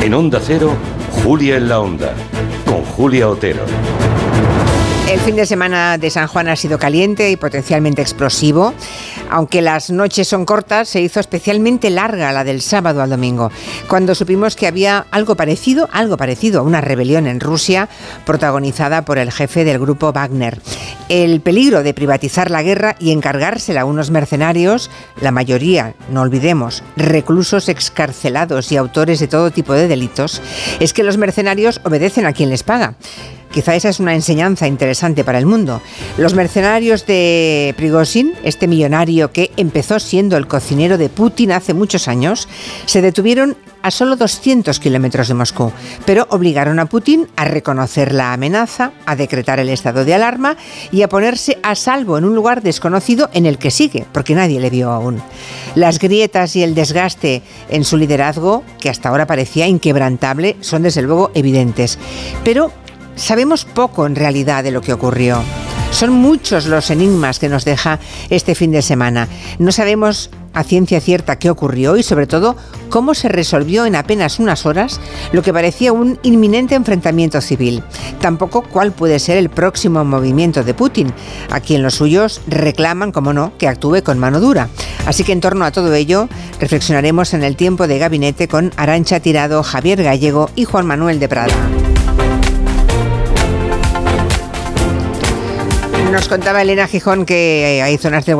En Onda Cero, Julia en la Onda, con Julia Otero. El fin de semana de San Juan ha sido caliente y potencialmente explosivo. Aunque las noches son cortas, se hizo especialmente larga la del sábado al domingo, cuando supimos que había algo parecido, algo parecido a una rebelión en Rusia protagonizada por el jefe del grupo Wagner. El peligro de privatizar la guerra y encargársela a unos mercenarios, la mayoría, no olvidemos, reclusos excarcelados y autores de todo tipo de delitos, es que los mercenarios obedecen a quien les paga. Quizá esa es una enseñanza interesante para el mundo. Los mercenarios de Prigozhin, este millonario que empezó siendo el cocinero de Putin hace muchos años, se detuvieron a solo 200 kilómetros de Moscú, pero obligaron a Putin a reconocer la amenaza, a decretar el estado de alarma y a ponerse a salvo en un lugar desconocido en el que sigue, porque nadie le vio aún. Las grietas y el desgaste en su liderazgo, que hasta ahora parecía inquebrantable, son desde luego evidentes. Pero sabemos poco en realidad de lo que ocurrió. Son muchos los enigmas que nos deja este fin de semana. No sabemos a ciencia cierta qué ocurrió y sobre todo cómo se resolvió en apenas unas horas lo que parecía un inminente enfrentamiento civil. Tampoco cuál puede ser el próximo movimiento de Putin, a quien los suyos reclaman, como no, que actúe con mano dura. Así que en torno a todo ello reflexionaremos en el tiempo de gabinete con Arancha Tirado, Javier Gallego y Juan Manuel de Prada. Nos contaba Elena Gijón que hay zonas de